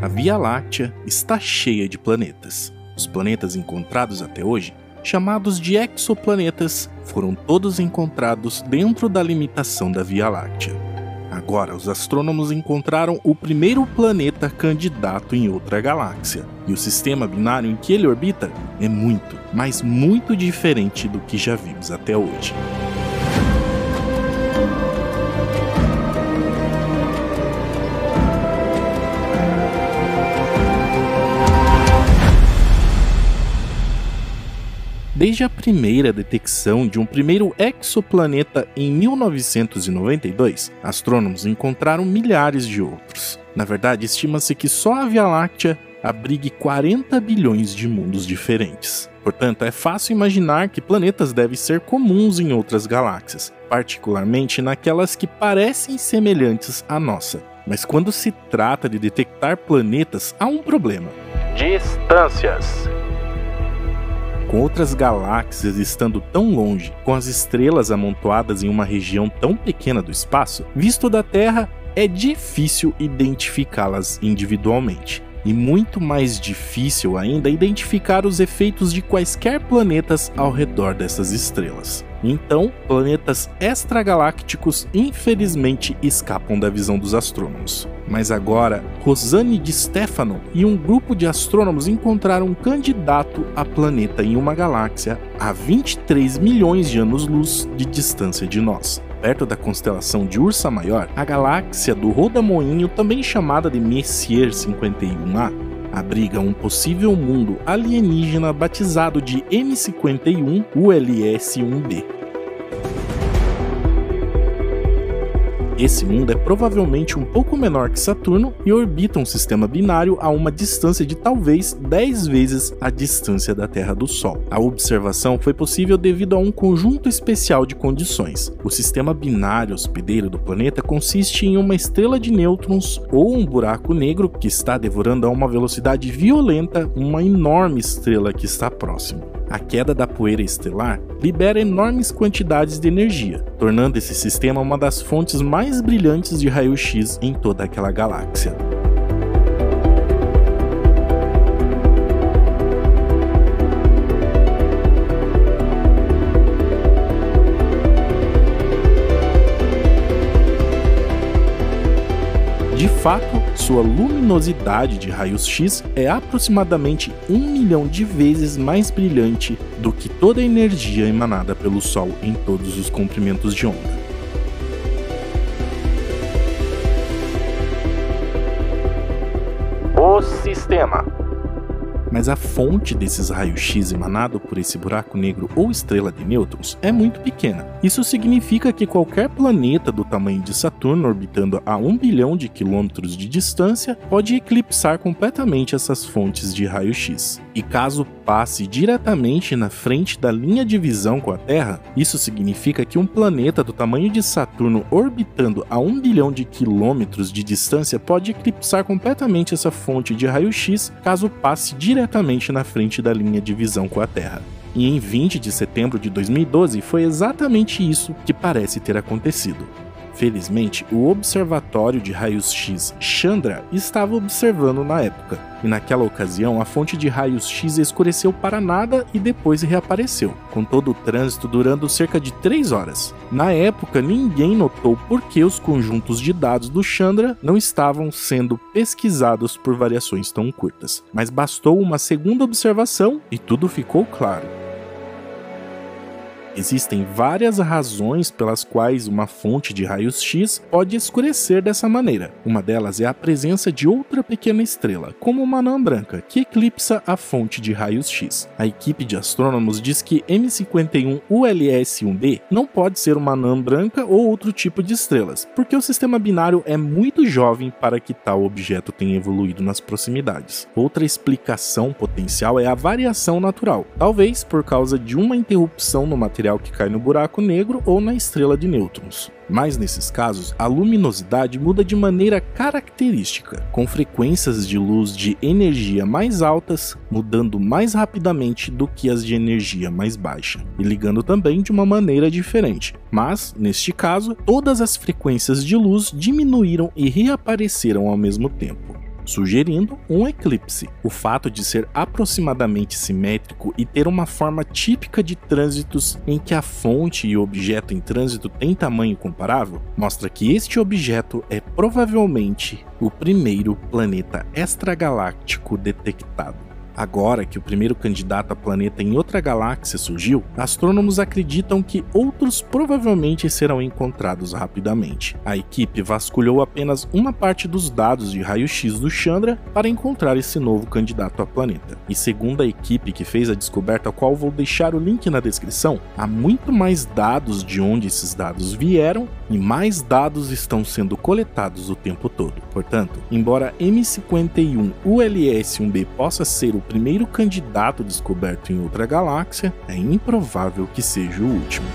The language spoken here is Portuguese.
A Via Láctea está cheia de planetas. Os planetas encontrados até hoje, chamados de exoplanetas, foram todos encontrados dentro da limitação da Via Láctea. Agora, os astrônomos encontraram o primeiro planeta candidato em outra galáxia, e o sistema binário em que ele orbita é muito, mas muito diferente do que já vimos até hoje. Desde a primeira detecção de um primeiro exoplaneta em 1992, astrônomos encontraram milhares de outros. Na verdade, estima-se que só a Via Láctea abrigue 40 bilhões de mundos diferentes. Portanto, é fácil imaginar que planetas devem ser comuns em outras galáxias, particularmente naquelas que parecem semelhantes à nossa. Mas quando se trata de detectar planetas, há um problema: distâncias com outras galáxias estando tão longe, com as estrelas amontoadas em uma região tão pequena do espaço, visto da Terra, é difícil identificá-las individualmente. E muito mais difícil ainda identificar os efeitos de quaisquer planetas ao redor dessas estrelas. Então, planetas extragalácticos infelizmente escapam da visão dos astrônomos. Mas agora, Rosane Di Stefano e um grupo de astrônomos encontraram um candidato a planeta em uma galáxia a 23 milhões de anos-luz de distância de nós. Perto da constelação de Ursa Maior, a galáxia do Rodamoinho, também chamada de Messier 51A, abriga um possível mundo alienígena batizado de M51 ULS-1b. Esse mundo é provavelmente um pouco menor que Saturno e orbita um sistema binário a uma distância de talvez 10 vezes a distância da Terra do Sol. A observação foi possível devido a um conjunto especial de condições. O sistema binário hospedeiro do planeta consiste em uma estrela de nêutrons ou um buraco negro que está devorando a uma velocidade violenta uma enorme estrela que está próximo. A queda da poeira estelar libera enormes quantidades de energia, tornando esse sistema uma das fontes mais brilhantes de raio-x em toda aquela galáxia. De fato, sua luminosidade de raios X é aproximadamente um milhão de vezes mais brilhante do que toda a energia emanada pelo Sol em todos os comprimentos de onda. O sistema mas a fonte desses raios-x emanado por esse buraco negro ou estrela de nêutrons é muito pequena. Isso significa que qualquer planeta do tamanho de Saturno orbitando a 1 bilhão de quilômetros de distância pode eclipsar completamente essas fontes de raio-x. E caso passe diretamente na frente da linha de visão com a Terra, isso significa que um planeta do tamanho de Saturno orbitando a 1 bilhão de quilômetros de distância pode eclipsar completamente essa fonte de raio-x caso passe diretamente na frente da linha de visão com a Terra. E em 20 de setembro de 2012 foi exatamente isso que parece ter acontecido. Felizmente, o Observatório de Raios-X Chandra estava observando na época, e naquela ocasião a fonte de raios-X escureceu para nada e depois reapareceu, com todo o trânsito durando cerca de 3 horas. Na época, ninguém notou por que os conjuntos de dados do Chandra não estavam sendo pesquisados por variações tão curtas, mas bastou uma segunda observação e tudo ficou claro. Existem várias razões pelas quais uma fonte de raios X pode escurecer dessa maneira. Uma delas é a presença de outra pequena estrela, como uma anã branca, que eclipsa a fonte de raios X. A equipe de astrônomos diz que M51 ULS-1b não pode ser uma anã branca ou outro tipo de estrelas, porque o sistema binário é muito jovem para que tal objeto tenha evoluído nas proximidades. Outra explicação potencial é a variação natural, talvez por causa de uma interrupção no material material que cai no buraco negro ou na estrela de nêutrons. Mas nesses casos, a luminosidade muda de maneira característica, com frequências de luz de energia mais altas mudando mais rapidamente do que as de energia mais baixa, e ligando também de uma maneira diferente. Mas, neste caso, todas as frequências de luz diminuíram e reapareceram ao mesmo tempo. Sugerindo um eclipse. O fato de ser aproximadamente simétrico e ter uma forma típica de trânsitos em que a fonte e o objeto em trânsito têm tamanho comparável mostra que este objeto é provavelmente o primeiro planeta extragaláctico detectado. Agora que o primeiro candidato a planeta em outra galáxia surgiu, astrônomos acreditam que outros provavelmente serão encontrados rapidamente. A equipe vasculhou apenas uma parte dos dados de raio-x do Chandra para encontrar esse novo candidato a planeta. E segundo a equipe que fez a descoberta, a qual vou deixar o link na descrição, há muito mais dados de onde esses dados vieram e mais dados estão sendo coletados o tempo todo. Portanto, embora M51 ULS-1b possa ser o primeiro candidato descoberto em outra galáxia, é improvável que seja o último.